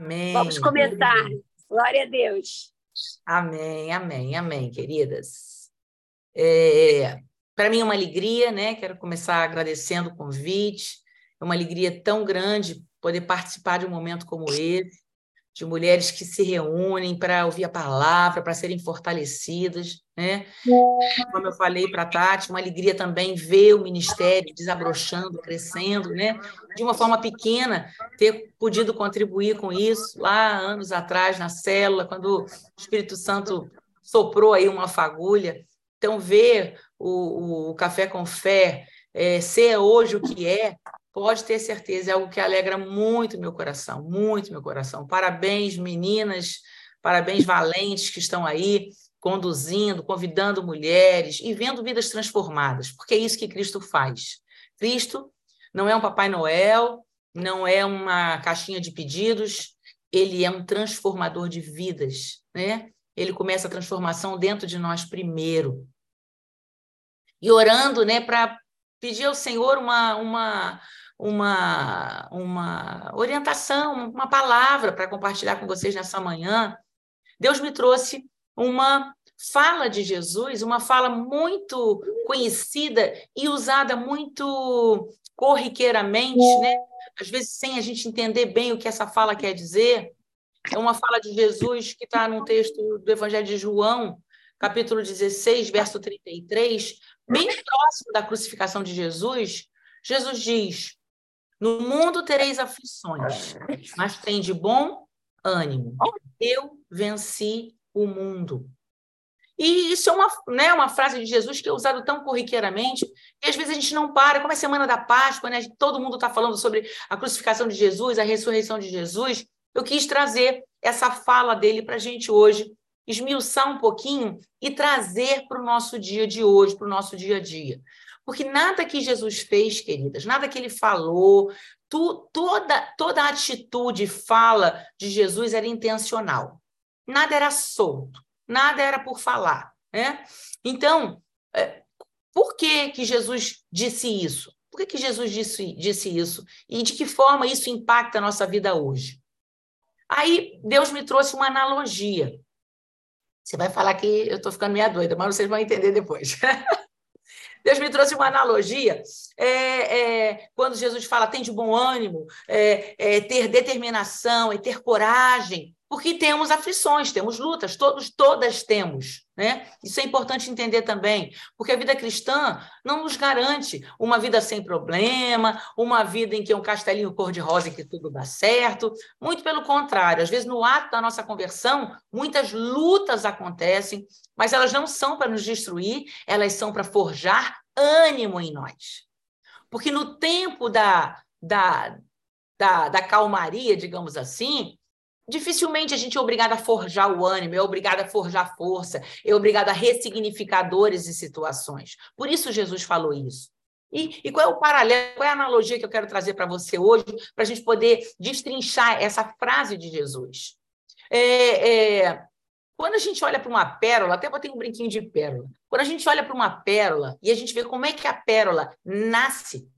Amém. Vamos começar. Glória a Deus. Amém, amém, amém, queridas. É, Para mim é uma alegria, né? Quero começar agradecendo o convite. É uma alegria tão grande poder participar de um momento como esse de mulheres que se reúnem para ouvir a palavra, para serem fortalecidas, né? Como eu falei para a Tati, uma alegria também ver o ministério desabrochando, crescendo, né? De uma forma pequena, ter podido contribuir com isso lá anos atrás na célula, quando o Espírito Santo soprou aí uma fagulha. Então, ver o, o Café com Fé é, ser hoje o que é, Pode ter certeza, é algo que alegra muito meu coração, muito meu coração. Parabéns, meninas, parabéns, valentes que estão aí conduzindo, convidando mulheres e vendo vidas transformadas, porque é isso que Cristo faz. Cristo não é um Papai Noel, não é uma caixinha de pedidos, ele é um transformador de vidas, né? Ele começa a transformação dentro de nós primeiro. E orando, né, para pedir ao Senhor uma, uma, uma, uma orientação, uma palavra para compartilhar com vocês nessa manhã, Deus me trouxe uma fala de Jesus, uma fala muito conhecida e usada muito corriqueiramente, né? Às vezes sem a gente entender bem o que essa fala quer dizer. É uma fala de Jesus que está no texto do Evangelho de João, capítulo 16, verso 33, bem próximo da crucificação de Jesus. Jesus diz: no mundo tereis aflições, mas tem de bom ânimo. Eu venci o mundo. E isso é uma, né, uma frase de Jesus que é usada tão corriqueiramente, e às vezes a gente não para, como é semana da Páscoa, né, todo mundo está falando sobre a crucificação de Jesus, a ressurreição de Jesus. Eu quis trazer essa fala dele para a gente hoje, esmiuçar um pouquinho e trazer para o nosso dia de hoje, para o nosso dia a dia. Porque nada que Jesus fez, queridas, nada que ele falou, tu, toda, toda atitude, fala de Jesus era intencional. Nada era solto, nada era por falar. Né? Então, é, por que, que Jesus disse isso? Por que, que Jesus disse, disse isso? E de que forma isso impacta a nossa vida hoje? Aí Deus me trouxe uma analogia. Você vai falar que eu estou ficando meia doida, mas vocês vão entender depois. Deus me trouxe uma analogia. É, é, quando Jesus fala, tem de bom ânimo, é, é, ter determinação e ter coragem, porque temos aflições, temos lutas, todos, todas temos. Né? Isso é importante entender também, porque a vida cristã não nos garante uma vida sem problema, uma vida em que é um castelinho cor-de-rosa e que tudo dá certo. Muito pelo contrário, às vezes no ato da nossa conversão, muitas lutas acontecem, mas elas não são para nos destruir, elas são para forjar ânimo em nós. Porque no tempo da, da, da, da calmaria, digamos assim, dificilmente a gente é obrigado a forjar o ânimo, é obrigado a forjar força, é obrigado a ressignificar dores e situações. Por isso Jesus falou isso. E, e, qual é o paralelo, qual é a analogia que eu quero trazer para você hoje, para a gente poder destrinchar essa frase de Jesus? É, é, quando a gente olha para uma pérola, até botei um brinquinho de pérola. Quando a gente olha para uma pérola e a gente vê como é que a pérola nasce,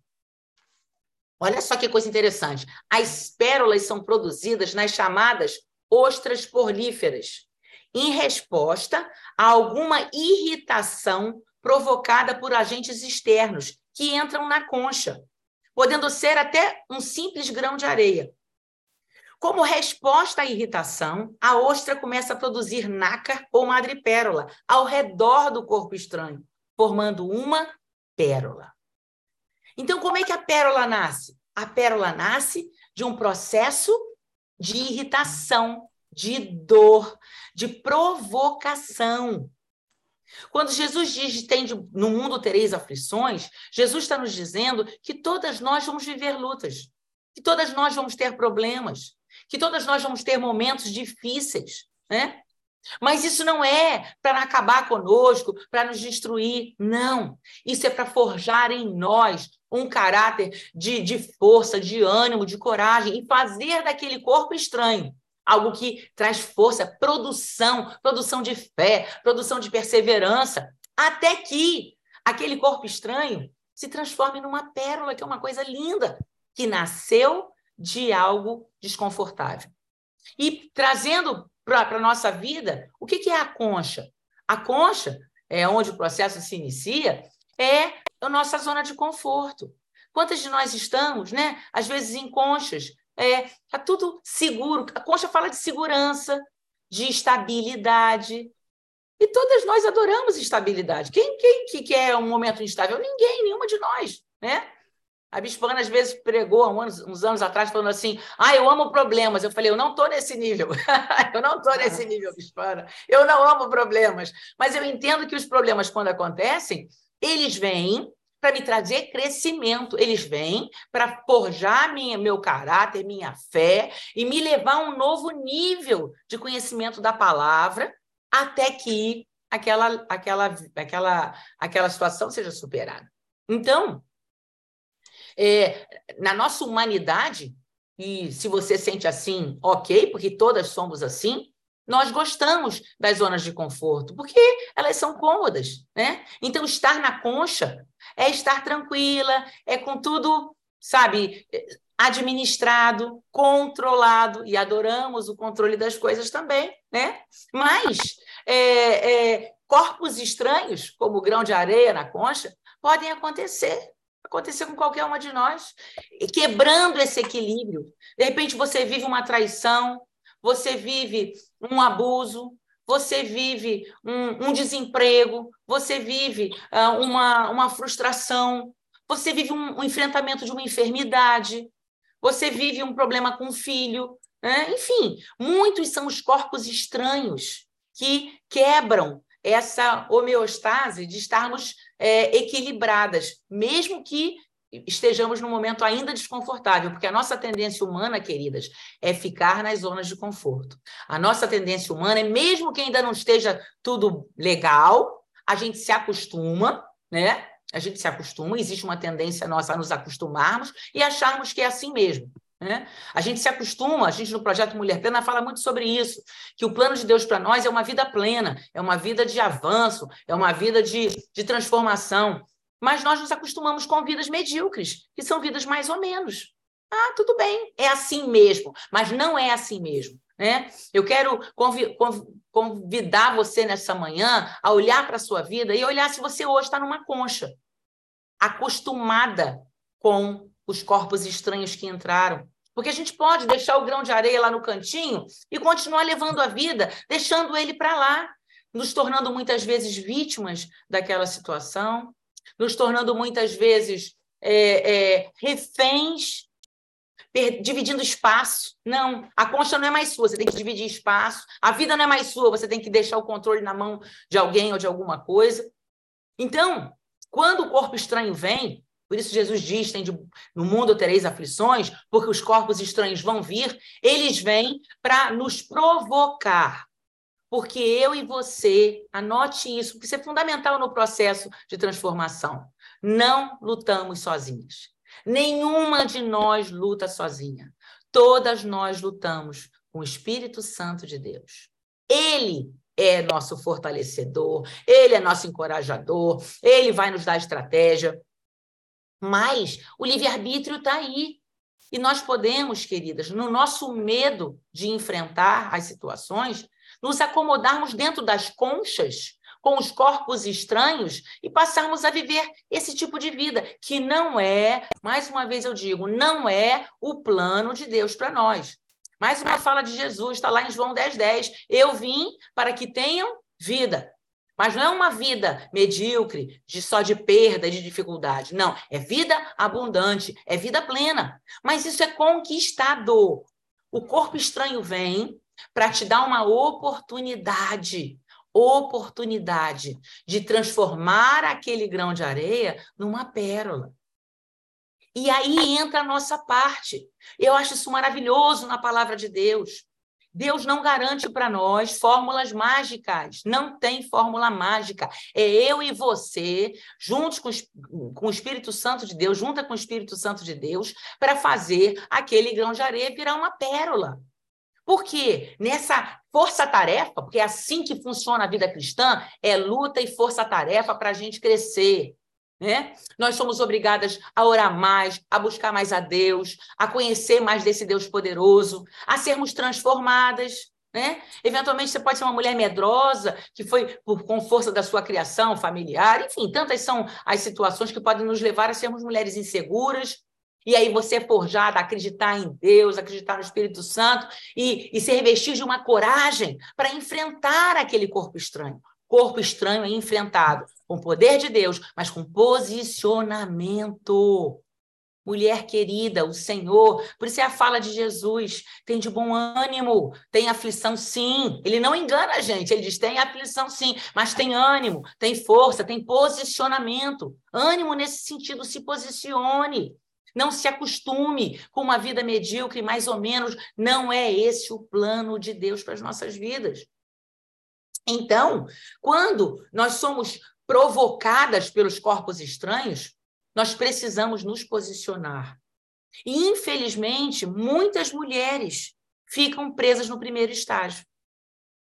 Olha só que coisa interessante. As pérolas são produzidas nas chamadas ostras porlíferas, em resposta a alguma irritação provocada por agentes externos que entram na concha, podendo ser até um simples grão de areia. Como resposta à irritação, a ostra começa a produzir nácar ou madrepérola ao redor do corpo estranho, formando uma pérola. Então, como é que a pérola nasce? A pérola nasce de um processo de irritação, de dor, de provocação. Quando Jesus diz tem de, no mundo tereis aflições, Jesus está nos dizendo que todas nós vamos viver lutas, que todas nós vamos ter problemas, que todas nós vamos ter momentos difíceis, né? Mas isso não é para acabar conosco, para nos destruir, não. Isso é para forjar em nós um caráter de, de força, de ânimo, de coragem e fazer daquele corpo estranho algo que traz força, produção, produção de fé, produção de perseverança, até que aquele corpo estranho se transforme numa pérola, que é uma coisa linda, que nasceu de algo desconfortável. E trazendo para a nossa vida, o que, que é a concha? A concha, é onde o processo se inicia, é a nossa zona de conforto. Quantas de nós estamos, né? Às vezes em conchas, é, tá tudo seguro. A concha fala de segurança, de estabilidade. E todas nós adoramos estabilidade. Quem, quem que quer um momento instável? Ninguém, nenhuma de nós, né? A Bispana, às vezes, pregou uns, uns anos atrás, falando assim: ah, eu amo problemas. Eu falei: eu não estou nesse nível. eu não estou nesse nível, Bispana. Eu não amo problemas. Mas eu entendo que os problemas, quando acontecem, eles vêm para me trazer crescimento. Eles vêm para forjar minha, meu caráter, minha fé e me levar a um novo nível de conhecimento da palavra até que aquela, aquela, aquela, aquela situação seja superada. Então, é, na nossa humanidade, e se você sente assim, ok, porque todas somos assim, nós gostamos das zonas de conforto, porque elas são cômodas, né? Então, estar na concha é estar tranquila, é com tudo, sabe, administrado, controlado, e adoramos o controle das coisas também, né? Mas é, é, corpos estranhos, como o grão de areia na concha, podem acontecer acontecer com qualquer uma de nós, quebrando esse equilíbrio. De repente você vive uma traição, você vive um abuso, você vive um, um desemprego, você vive uh, uma, uma frustração, você vive um, um, enfrentamento de uma enfermidade, você vive um problema com o filho. Né? Enfim, muitos são os corpos estranhos que quebram essa homeostase de estarmos é, equilibradas, mesmo que estejamos num momento ainda desconfortável, porque a nossa tendência humana, queridas, é ficar nas zonas de conforto. A nossa tendência humana é, mesmo que ainda não esteja tudo legal, a gente se acostuma, né? A gente se acostuma, existe uma tendência nossa a nos acostumarmos e acharmos que é assim mesmo. Né? A gente se acostuma, a gente no Projeto Mulher Plena fala muito sobre isso, que o plano de Deus para nós é uma vida plena, é uma vida de avanço, é uma vida de, de transformação. Mas nós nos acostumamos com vidas medíocres, que são vidas mais ou menos. Ah, tudo bem, é assim mesmo, mas não é assim mesmo. Né? Eu quero convidar você nessa manhã a olhar para a sua vida e olhar se você hoje está numa concha, acostumada com os corpos estranhos que entraram, porque a gente pode deixar o grão de areia lá no cantinho e continuar levando a vida, deixando ele para lá, nos tornando muitas vezes vítimas daquela situação, nos tornando muitas vezes é, é, reféns, dividindo espaço. Não, a concha não é mais sua, você tem que dividir espaço. A vida não é mais sua, você tem que deixar o controle na mão de alguém ou de alguma coisa. Então, quando o corpo estranho vem, por isso Jesus diz: tem de, no mundo tereis aflições, porque os corpos estranhos vão vir, eles vêm para nos provocar. Porque eu e você, anote isso, porque isso é fundamental no processo de transformação. Não lutamos sozinhas. Nenhuma de nós luta sozinha. Todas nós lutamos com o Espírito Santo de Deus. Ele é nosso fortalecedor, ele é nosso encorajador, ele vai nos dar estratégia. Mas o livre-arbítrio está aí. E nós podemos, queridas, no nosso medo de enfrentar as situações, nos acomodarmos dentro das conchas com os corpos estranhos e passarmos a viver esse tipo de vida, que não é, mais uma vez eu digo, não é o plano de Deus para nós. Mais uma fala de Jesus, está lá em João 10, 10. Eu vim para que tenham vida mas não é uma vida medíocre, de só de perda, de dificuldade. Não, é vida abundante, é vida plena. Mas isso é conquistado. O corpo estranho vem para te dar uma oportunidade, oportunidade de transformar aquele grão de areia numa pérola. E aí entra a nossa parte. Eu acho isso maravilhoso na palavra de Deus. Deus não garante para nós fórmulas mágicas. Não tem fórmula mágica. É eu e você, juntos com, com o Espírito Santo de Deus, junta com o Espírito Santo de Deus, para fazer aquele grão de areia virar uma pérola. Por quê? Nessa força-tarefa, porque é assim que funciona a vida cristã, é luta e força-tarefa para a gente crescer. Né? Nós somos obrigadas a orar mais, a buscar mais a Deus, a conhecer mais desse Deus poderoso, a sermos transformadas. Né? Eventualmente você pode ser uma mulher medrosa, que foi por, com força da sua criação familiar, enfim, tantas são as situações que podem nos levar a sermos mulheres inseguras. E aí você é forjada a acreditar em Deus, acreditar no Espírito Santo e, e se revestir de uma coragem para enfrentar aquele corpo estranho corpo estranho é enfrentado com o poder de Deus, mas com posicionamento. Mulher querida, o Senhor, por isso é a fala de Jesus, tem de bom ânimo, tem aflição sim. Ele não engana a gente, ele diz: tem aflição sim, mas tem ânimo, tem força, tem posicionamento. Ânimo nesse sentido, se posicione. Não se acostume com uma vida medíocre, mais ou menos. Não é esse o plano de Deus para as nossas vidas. Então, quando nós somos provocadas pelos corpos estranhos, nós precisamos nos posicionar. E, infelizmente, muitas mulheres ficam presas no primeiro estágio.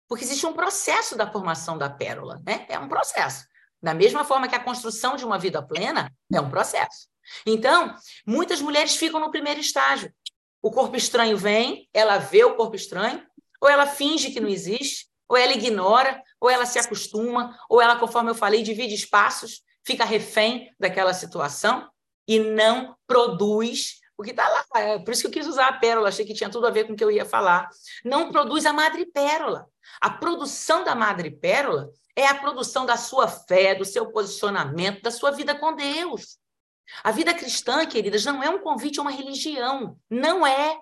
Porque existe um processo da formação da pérola, né? É um processo. Da mesma forma que a construção de uma vida plena é um processo. Então, muitas mulheres ficam no primeiro estágio. O corpo estranho vem, ela vê o corpo estranho, ou ela finge que não existe, ou ela ignora, ou ela se acostuma, ou ela, conforme eu falei, divide espaços, fica refém daquela situação e não produz o que está lá. É por isso que eu quis usar a pérola, achei que tinha tudo a ver com o que eu ia falar. Não produz a madrepérola. A produção da madrepérola é a produção da sua fé, do seu posicionamento, da sua vida com Deus. A vida cristã, queridas, não é um convite a uma religião. Não é.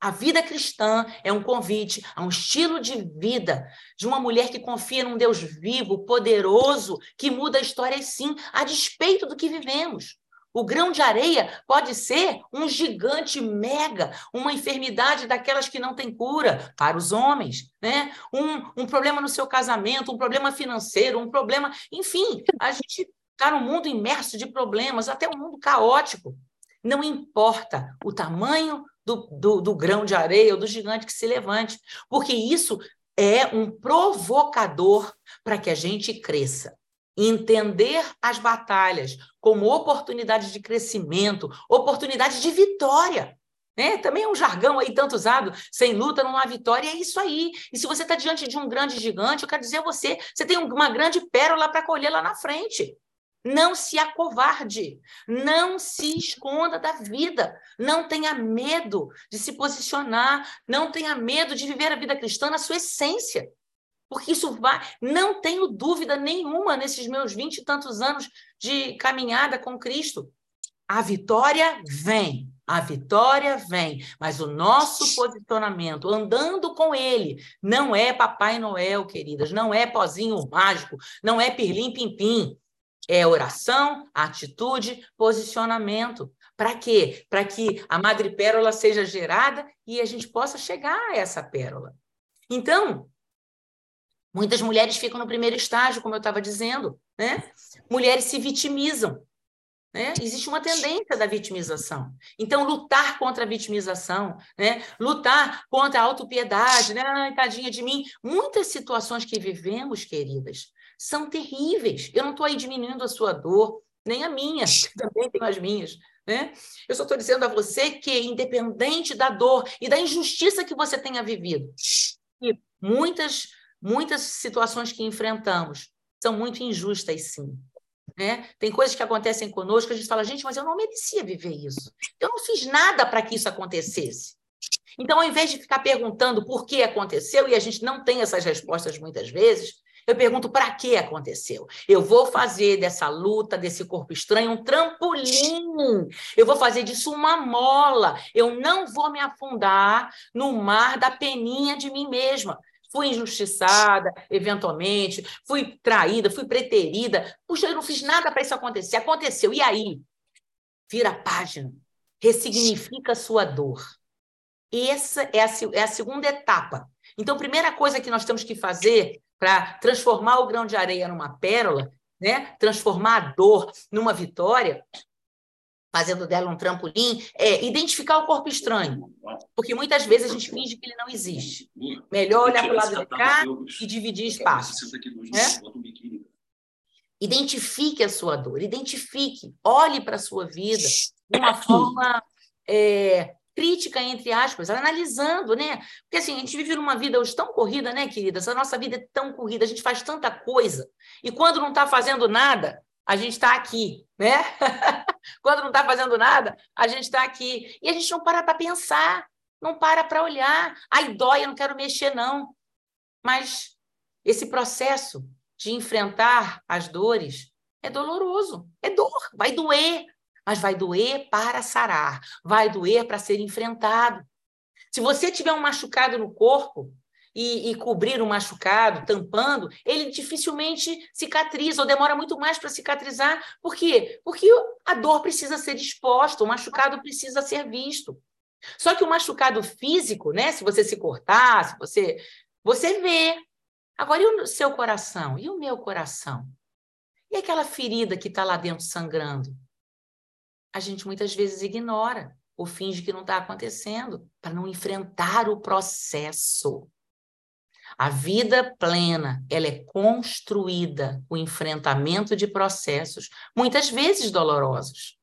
A vida cristã é um convite a um estilo de vida de uma mulher que confia num Deus vivo, poderoso, que muda a história, sim, a despeito do que vivemos. O grão de areia pode ser um gigante mega, uma enfermidade daquelas que não tem cura para os homens, né? Um, um problema no seu casamento, um problema financeiro, um problema. Enfim, a gente está num mundo imerso de problemas, até um mundo caótico. Não importa o tamanho do, do, do grão de areia ou do gigante que se levante, porque isso é um provocador para que a gente cresça. Entender as batalhas como oportunidade de crescimento, oportunidade de vitória. Né? Também é um jargão aí tanto usado, sem luta não há vitória, é isso aí. E se você está diante de um grande gigante, eu quero dizer a você, você tem uma grande pérola para colher lá na frente. Não se acovarde, não se esconda da vida, não tenha medo de se posicionar, não tenha medo de viver a vida cristã na sua essência. Porque isso vai, não tenho dúvida nenhuma nesses meus vinte e tantos anos de caminhada com Cristo. A vitória vem, a vitória vem, mas o nosso posicionamento, andando com ele, não é Papai Noel, queridas, não é pozinho mágico, não é pirlim-pim-pim. É oração, atitude, posicionamento. Para quê? Para que a madre pérola seja gerada e a gente possa chegar a essa pérola. Então, muitas mulheres ficam no primeiro estágio, como eu estava dizendo, né? Mulheres se vitimizam. Né? Existe uma tendência da vitimização. Então, lutar contra a vitimização, né? lutar contra a autopiedade, né? Ai, tadinha de mim. Muitas situações que vivemos, queridas, são terríveis. Eu não estou aí diminuindo a sua dor, nem a minha, também tenho as minhas. Né? Eu só estou dizendo a você que, independente da dor e da injustiça que você tenha vivido, e muitas, muitas situações que enfrentamos são muito injustas, sim. Né? Tem coisas que acontecem conosco a gente fala, gente, mas eu não merecia viver isso. Eu não fiz nada para que isso acontecesse. Então, ao invés de ficar perguntando por que aconteceu, e a gente não tem essas respostas muitas vezes, eu pergunto para que aconteceu. Eu vou fazer dessa luta, desse corpo estranho, um trampolim. Eu vou fazer disso uma mola. Eu não vou me afundar no mar da peninha de mim mesma. Fui injustiçada, eventualmente, fui traída, fui preterida. Puxa, eu não fiz nada para isso acontecer. Aconteceu. E aí? Vira a página. Ressignifica a sua dor. Essa é a, é a segunda etapa. Então, a primeira coisa que nós temos que fazer para transformar o grão de areia numa pérola, né? transformar a dor numa vitória, fazendo dela um trampolim, é identificar o corpo estranho. Porque muitas vezes a gente finge que ele não existe. Melhor olhar para o lado de cá e dividir espaços. Né? Identifique a sua dor, identifique, olhe para a sua vida de uma forma é, crítica, entre aspas, analisando, né? Porque assim, a gente vive numa vida hoje tão corrida, né, queridas? A nossa vida é tão corrida, a gente faz tanta coisa. E quando não está fazendo nada, a gente está aqui, né? quando não está fazendo nada, a gente está aqui. E a gente não para para pensar, não para para olhar. Ai, dói, eu não quero mexer, não. Mas esse processo de enfrentar as dores é doloroso, é dor, vai doer, mas vai doer para sarar, vai doer para ser enfrentado. Se você tiver um machucado no corpo e, e cobrir um machucado, tampando, ele dificilmente cicatriza ou demora muito mais para cicatrizar. Por quê? Porque a dor precisa ser exposta, o machucado precisa ser visto. Só que o machucado físico, né? Se você se cortar, se você. Você vê. Agora, e o seu coração? E o meu coração? E aquela ferida que está lá dentro sangrando? A gente muitas vezes ignora ou finge que não está acontecendo para não enfrentar o processo. A vida plena, ela é construída com enfrentamento de processos, muitas vezes dolorosos.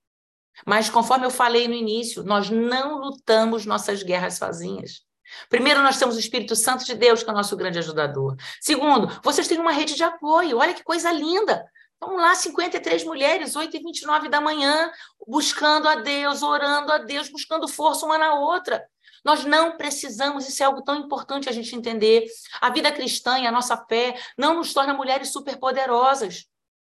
Mas, conforme eu falei no início, nós não lutamos nossas guerras sozinhas. Primeiro, nós temos o Espírito Santo de Deus, que é o nosso grande ajudador. Segundo, vocês têm uma rede de apoio. Olha que coisa linda. Vamos lá, 53 mulheres, 8 e 29 da manhã, buscando a Deus, orando a Deus, buscando força uma na outra. Nós não precisamos, isso é algo tão importante a gente entender. A vida cristã e a nossa fé não nos torna mulheres superpoderosas.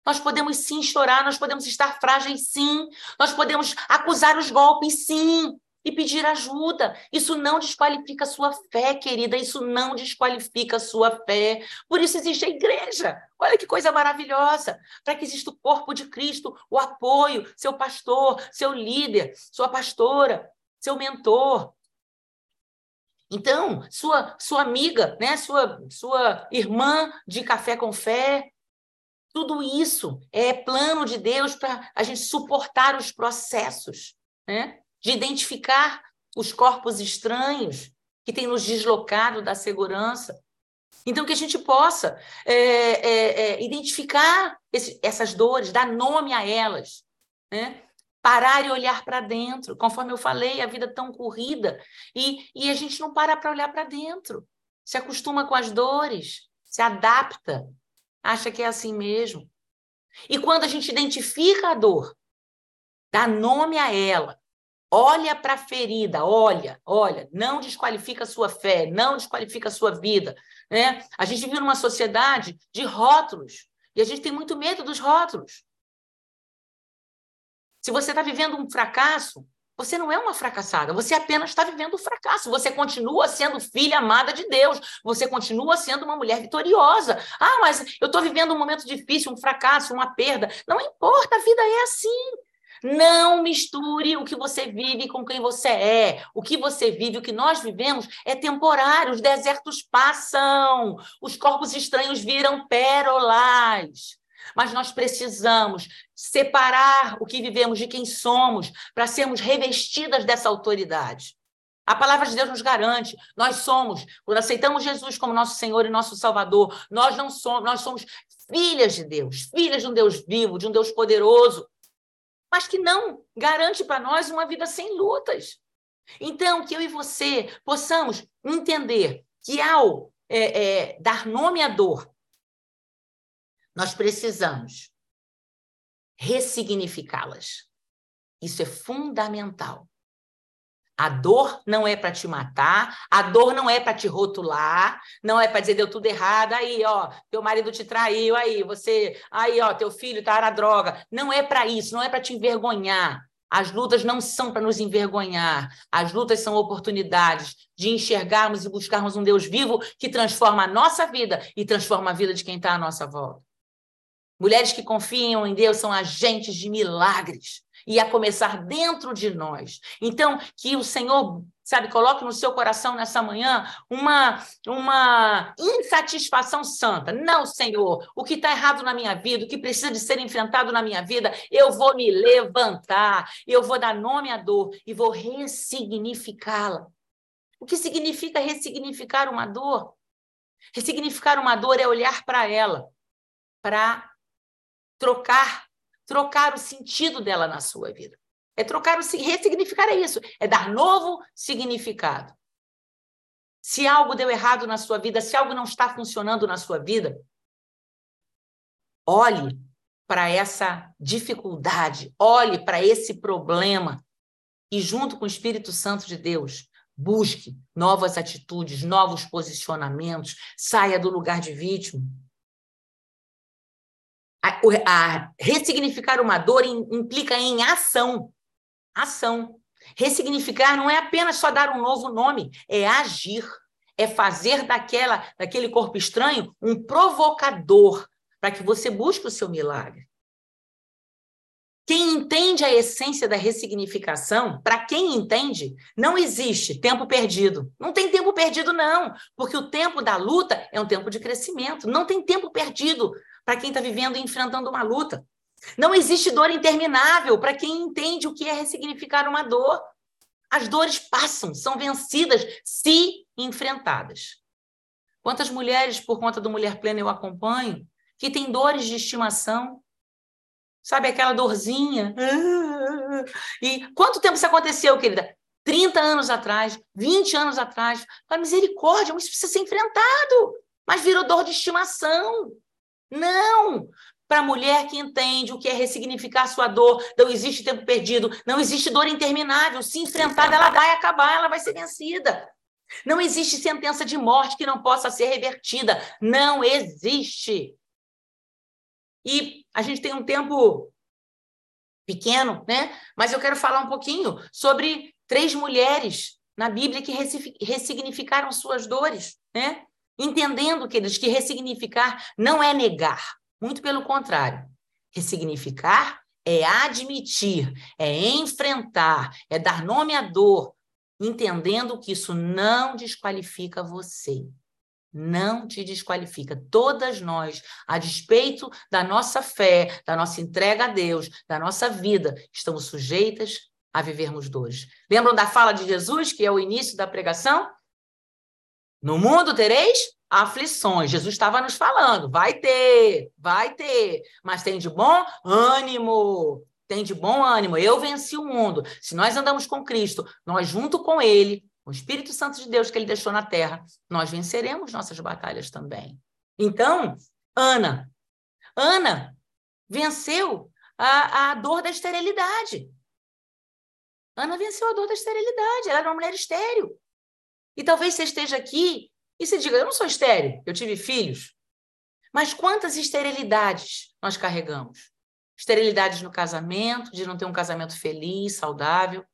Nós podemos sim chorar, nós podemos estar frágeis, sim. Nós podemos acusar os golpes, sim e pedir ajuda. Isso não desqualifica a sua fé, querida, isso não desqualifica a sua fé. Por isso existe a igreja. Olha que coisa maravilhosa. Para que exista o corpo de Cristo, o apoio, seu pastor, seu líder, sua pastora, seu mentor. Então, sua sua amiga, né, sua sua irmã de café com fé, tudo isso é plano de Deus para a gente suportar os processos, né? De identificar os corpos estranhos que têm nos deslocado da segurança. Então, que a gente possa é, é, é, identificar esse, essas dores, dar nome a elas, né? parar e olhar para dentro. Conforme eu falei, a vida é tão corrida e, e a gente não para para olhar para dentro. Se acostuma com as dores, se adapta, acha que é assim mesmo. E quando a gente identifica a dor, dá nome a ela, Olha para a ferida, olha, olha, não desqualifica a sua fé, não desqualifica a sua vida. Né? A gente vive numa sociedade de rótulos e a gente tem muito medo dos rótulos. Se você está vivendo um fracasso, você não é uma fracassada, você apenas está vivendo um fracasso. Você continua sendo filha amada de Deus, você continua sendo uma mulher vitoriosa. Ah, mas eu estou vivendo um momento difícil, um fracasso, uma perda. Não importa, a vida é assim. Não misture o que você vive com quem você é. O que você vive, o que nós vivemos é temporário. Os desertos passam, os corpos estranhos viram pérolas. Mas nós precisamos separar o que vivemos de quem somos para sermos revestidas dessa autoridade. A palavra de Deus nos garante, nós somos, quando aceitamos Jesus como nosso Senhor e nosso Salvador, nós não somos, nós somos filhas de Deus, filhas de um Deus vivo, de um Deus poderoso, mas que não garante para nós uma vida sem lutas. Então, que eu e você possamos entender que ao é, é, dar nome à dor, nós precisamos ressignificá-las. Isso é fundamental. A dor não é para te matar, a dor não é para te rotular, não é para dizer deu tudo errado, aí, ó, teu marido te traiu, aí, você, aí, ó, teu filho tá na droga. Não é para isso, não é para te envergonhar. As lutas não são para nos envergonhar. As lutas são oportunidades de enxergarmos e buscarmos um Deus vivo que transforma a nossa vida e transforma a vida de quem está à nossa volta. Mulheres que confiam em Deus são agentes de milagres e a começar dentro de nós. Então, que o Senhor, sabe, coloque no seu coração nessa manhã uma, uma insatisfação santa. Não, Senhor, o que está errado na minha vida, o que precisa de ser enfrentado na minha vida, eu vou me levantar, eu vou dar nome à dor e vou ressignificá-la. O que significa ressignificar uma dor? Ressignificar uma dor é olhar para ela, para trocar, trocar o sentido dela na sua vida. É trocar o ressignificar é isso, é dar novo significado. Se algo deu errado na sua vida, se algo não está funcionando na sua vida, olhe para essa dificuldade, olhe para esse problema e junto com o Espírito Santo de Deus, busque novas atitudes, novos posicionamentos, saia do lugar de vítima. A, a ressignificar uma dor implica em ação. Ação. Ressignificar não é apenas só dar um novo nome, é agir, é fazer daquela, daquele corpo estranho um provocador para que você busque o seu milagre. Quem entende a essência da ressignificação, para quem entende, não existe tempo perdido. Não tem tempo perdido, não, porque o tempo da luta é um tempo de crescimento. Não tem tempo perdido para quem está vivendo e enfrentando uma luta. Não existe dor interminável para quem entende o que é ressignificar uma dor. As dores passam, são vencidas se enfrentadas. Quantas mulheres, por conta do Mulher Plena, eu acompanho, que têm dores de estimação, sabe aquela dorzinha? E quanto tempo isso aconteceu, querida? 30 anos atrás, 20 anos atrás. A misericórdia, isso precisa ser enfrentado. Mas virou dor de estimação. Não! Para a mulher que entende o que é ressignificar sua dor, não existe tempo perdido, não existe dor interminável. Se enfrentada, ela vai acabar, ela vai ser vencida. Não existe sentença de morte que não possa ser revertida. Não existe. E a gente tem um tempo pequeno, né? Mas eu quero falar um pouquinho sobre três mulheres na Bíblia que ressignificaram suas dores, né? Entendendo que eles que ressignificar não é negar, muito pelo contrário. Ressignificar é admitir, é enfrentar, é dar nome à dor, entendendo que isso não desqualifica você. Não te desqualifica. Todas nós, a despeito da nossa fé, da nossa entrega a Deus, da nossa vida, estamos sujeitas a vivermos dores. Lembram da fala de Jesus, que é o início da pregação? No mundo tereis aflições. Jesus estava nos falando, vai ter, vai ter, mas tem de bom ânimo. Tem de bom ânimo, eu venci o mundo. Se nós andamos com Cristo, nós junto com Ele, o Espírito Santo de Deus que Ele deixou na terra, nós venceremos nossas batalhas também. Então, Ana, Ana venceu a, a dor da esterilidade. Ana venceu a dor da esterilidade, ela era uma mulher estéril. E talvez você esteja aqui e se diga, eu não sou estéril, eu tive filhos. Mas quantas esterilidades nós carregamos? Esterilidades no casamento, de não ter um casamento feliz, saudável.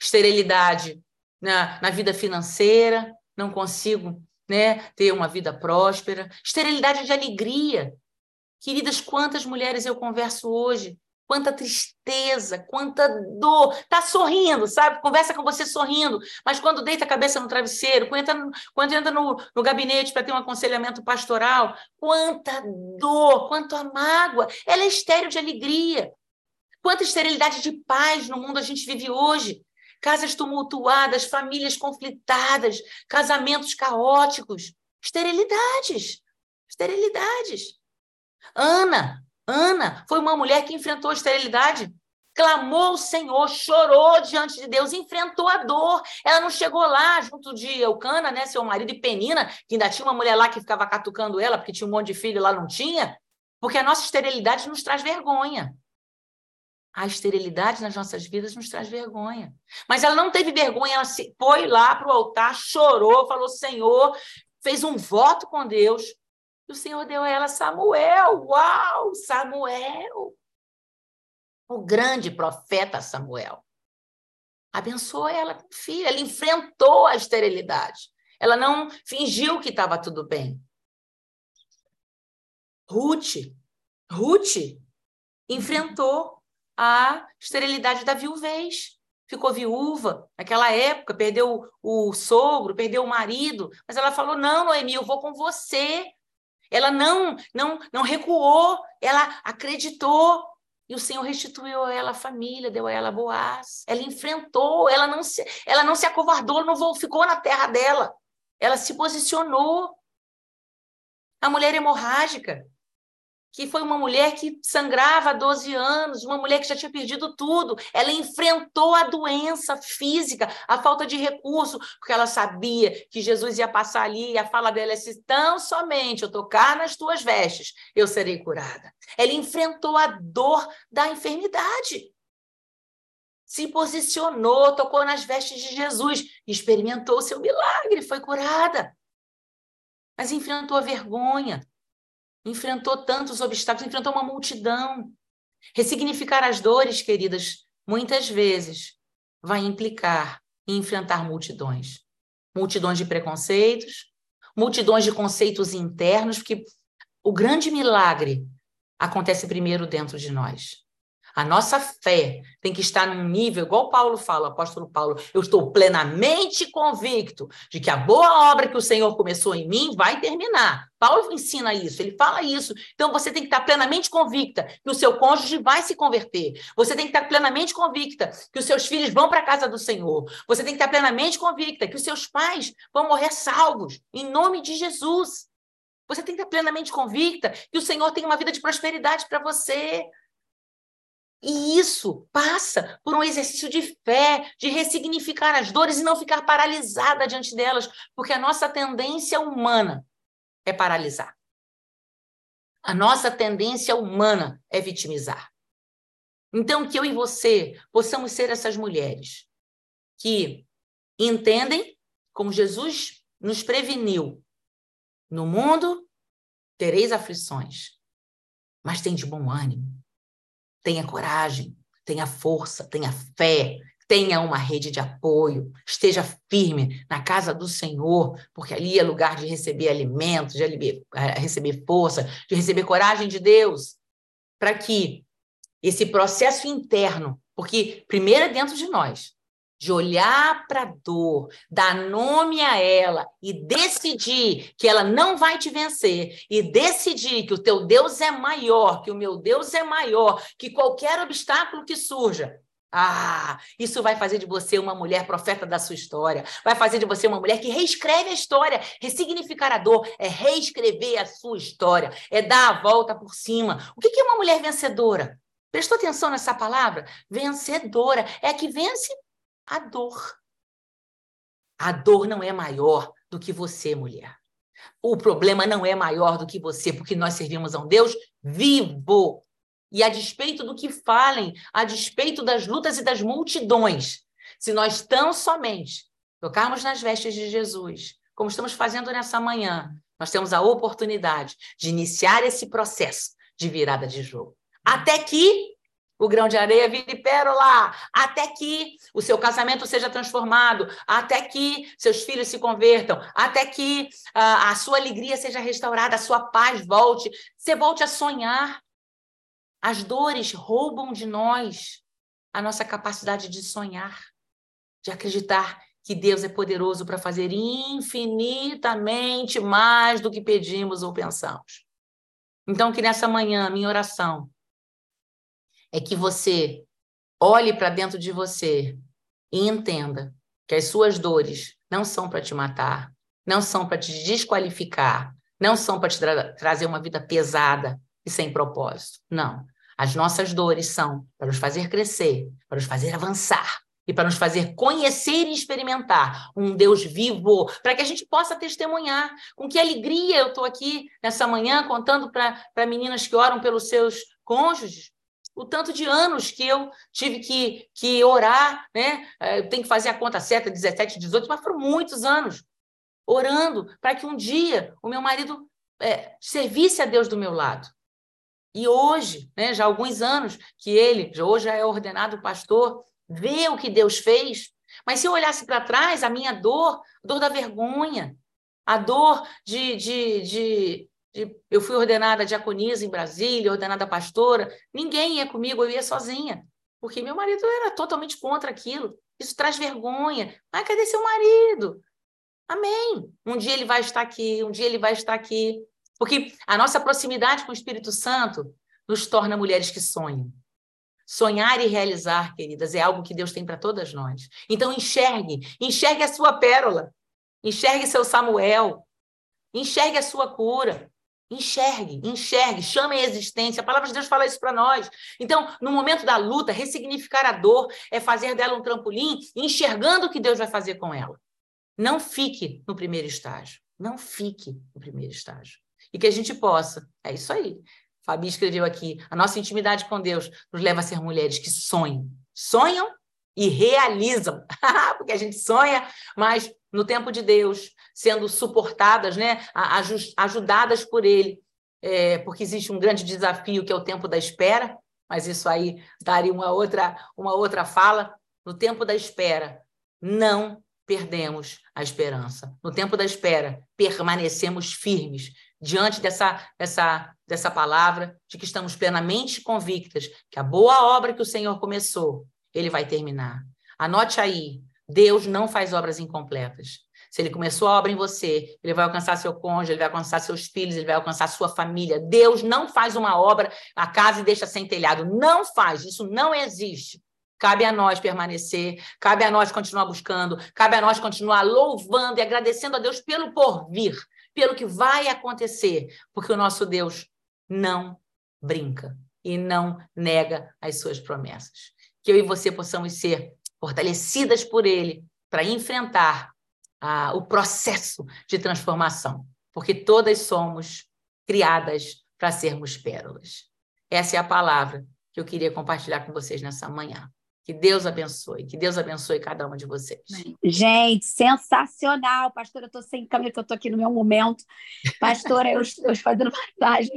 Esterilidade na, na vida financeira, não consigo né, ter uma vida próspera. Esterilidade de alegria. Queridas, quantas mulheres eu converso hoje quanta tristeza, quanta dor. Tá sorrindo, sabe? Conversa com você sorrindo, mas quando deita a cabeça no travesseiro, quando entra no, quando entra no, no gabinete para ter um aconselhamento pastoral, quanta dor, quanta mágoa. Ela é estéreo de alegria. Quanta esterilidade de paz no mundo a gente vive hoje. Casas tumultuadas, famílias conflitadas, casamentos caóticos, esterilidades. Esterilidades. Ana, Ana foi uma mulher que enfrentou a esterilidade, clamou ao Senhor, chorou diante de Deus, enfrentou a dor. Ela não chegou lá junto de Eucana, né, seu marido, e Penina, que ainda tinha uma mulher lá que ficava catucando ela, porque tinha um monte de filho lá, não tinha. Porque a nossa esterilidade nos traz vergonha. A esterilidade nas nossas vidas nos traz vergonha. Mas ela não teve vergonha, ela foi lá para o altar, chorou, falou: Senhor, fez um voto com Deus, e o Senhor deu a ela Samuel. Uau, Samuel! O grande profeta Samuel. Abençoou ela com filho. Ela enfrentou a esterilidade. Ela não fingiu que estava tudo bem. Ruth, Ruth enfrentou a esterilidade da viuvez. Ficou viúva naquela época, perdeu o sogro, perdeu o marido, mas ela falou: Não, Noemi, eu vou com você. Ela não, não, não recuou, ela acreditou. E o Senhor restituiu a ela a família, deu a ela Boaz. Ela enfrentou, ela não se, ela não se acovardou, não ficou na terra dela. Ela se posicionou. A mulher hemorrágica. Que foi uma mulher que sangrava há 12 anos, uma mulher que já tinha perdido tudo. Ela enfrentou a doença física, a falta de recurso, porque ela sabia que Jesus ia passar ali e a fala dela é assim: tão somente eu tocar nas tuas vestes, eu serei curada. Ela enfrentou a dor da enfermidade. Se posicionou, tocou nas vestes de Jesus, experimentou o seu milagre, foi curada. Mas enfrentou a vergonha, enfrentou tantos obstáculos, enfrentou uma multidão. Ressignificar as dores, queridas, muitas vezes vai implicar em enfrentar multidões. Multidões de preconceitos, multidões de conceitos internos, porque o grande milagre acontece primeiro dentro de nós. A nossa fé tem que estar num nível, igual Paulo fala, apóstolo Paulo, eu estou plenamente convicto de que a boa obra que o Senhor começou em mim vai terminar. Paulo ensina isso, ele fala isso. Então você tem que estar plenamente convicta que o seu cônjuge vai se converter. Você tem que estar plenamente convicta que os seus filhos vão para a casa do Senhor. Você tem que estar plenamente convicta que os seus pais vão morrer salvos em nome de Jesus. Você tem que estar plenamente convicta que o Senhor tem uma vida de prosperidade para você. E isso passa por um exercício de fé, de ressignificar as dores e não ficar paralisada diante delas, porque a nossa tendência humana é paralisar. A nossa tendência humana é vitimizar. Então, que eu e você possamos ser essas mulheres que entendem, como Jesus nos preveniu, no mundo tereis aflições, mas tem de bom ânimo tenha coragem, tenha força, tenha fé, tenha uma rede de apoio, esteja firme na casa do Senhor, porque ali é lugar de receber alimento, de eh, receber força, de receber coragem de Deus, para que esse processo interno, porque primeiro é dentro de nós, de olhar para a dor, dar nome a ela e decidir que ela não vai te vencer e decidir que o teu Deus é maior, que o meu Deus é maior, que qualquer obstáculo que surja, ah, isso vai fazer de você uma mulher profeta da sua história. Vai fazer de você uma mulher que reescreve a história. Ressignificar a dor é reescrever a sua história, é dar a volta por cima. O que é uma mulher vencedora? Prestou atenção nessa palavra? Vencedora. É a que vence a dor. A dor não é maior do que você, mulher. O problema não é maior do que você, porque nós servimos a um Deus vivo. E a despeito do que falem, a despeito das lutas e das multidões, se nós tão somente tocarmos nas vestes de Jesus, como estamos fazendo nessa manhã, nós temos a oportunidade de iniciar esse processo de virada de jogo. Até que o grão de areia vire pérola, até que o seu casamento seja transformado, até que seus filhos se convertam, até que uh, a sua alegria seja restaurada, a sua paz volte, você volte a sonhar. As dores roubam de nós a nossa capacidade de sonhar, de acreditar que Deus é poderoso para fazer infinitamente mais do que pedimos ou pensamos. Então, que nessa manhã, minha oração é que você olhe para dentro de você e entenda que as suas dores não são para te matar, não são para te desqualificar, não são para te tra trazer uma vida pesada e sem propósito. Não. As nossas dores são para nos fazer crescer, para nos fazer avançar e para nos fazer conhecer e experimentar um Deus vivo, para que a gente possa testemunhar. Com que alegria eu estou aqui nessa manhã contando para meninas que oram pelos seus cônjuges, o tanto de anos que eu tive que, que orar, né? É, eu tenho que fazer a conta certa, 17, 18, mas foram muitos anos orando para que um dia o meu marido é, servisse a Deus do meu lado. E hoje, né, já há alguns anos que ele, hoje já é ordenado pastor, vê o que Deus fez. Mas se eu olhasse para trás, a minha dor, dor da vergonha, a dor de, de, de, eu fui ordenada diaconisa em Brasília, ordenada pastora, ninguém ia comigo, eu ia sozinha, porque meu marido era totalmente contra aquilo. Isso traz vergonha. Mas cadê seu marido? Amém. Um dia ele vai estar aqui, um dia ele vai estar aqui. Porque a nossa proximidade com o Espírito Santo nos torna mulheres que sonham. Sonhar e realizar, queridas, é algo que Deus tem para todas nós. Então enxergue, enxergue a sua pérola, enxergue seu Samuel, enxergue a sua cura, Enxergue, enxergue, chame a existência. A palavra de Deus fala isso para nós. Então, no momento da luta, ressignificar a dor é fazer dela um trampolim, enxergando o que Deus vai fazer com ela. Não fique no primeiro estágio. Não fique no primeiro estágio. E que a gente possa. É isso aí. Fabi escreveu aqui: a nossa intimidade com Deus nos leva a ser mulheres que sonham. Sonham e realizam. Porque a gente sonha, mas no tempo de Deus, sendo suportadas, né, ajudadas por Ele, é, porque existe um grande desafio que é o tempo da espera, mas isso aí daria uma outra, uma outra fala. No tempo da espera, não perdemos a esperança. No tempo da espera, permanecemos firmes diante dessa, dessa, dessa palavra, de que estamos plenamente convictas que a boa obra que o Senhor começou, ele vai terminar. Anote aí, Deus não faz obras incompletas. Se ele começou a obra em você, ele vai alcançar seu cônjuge, ele vai alcançar seus filhos, ele vai alcançar sua família. Deus não faz uma obra, a casa e deixa sem telhado. Não faz, isso não existe. Cabe a nós permanecer, cabe a nós continuar buscando, cabe a nós continuar louvando e agradecendo a Deus pelo porvir, pelo que vai acontecer, porque o nosso Deus não brinca e não nega as suas promessas. Que eu e você possamos ser fortalecidas por Ele para enfrentar ah, o processo de transformação, porque todas somos criadas para sermos pérolas. Essa é a palavra que eu queria compartilhar com vocês nessa manhã. Que Deus abençoe, que Deus abençoe cada uma de vocês. Gente, sensacional. Pastora, eu estou sem câmera, que eu estou aqui no meu momento. Pastora, eu, eu fazendo massagem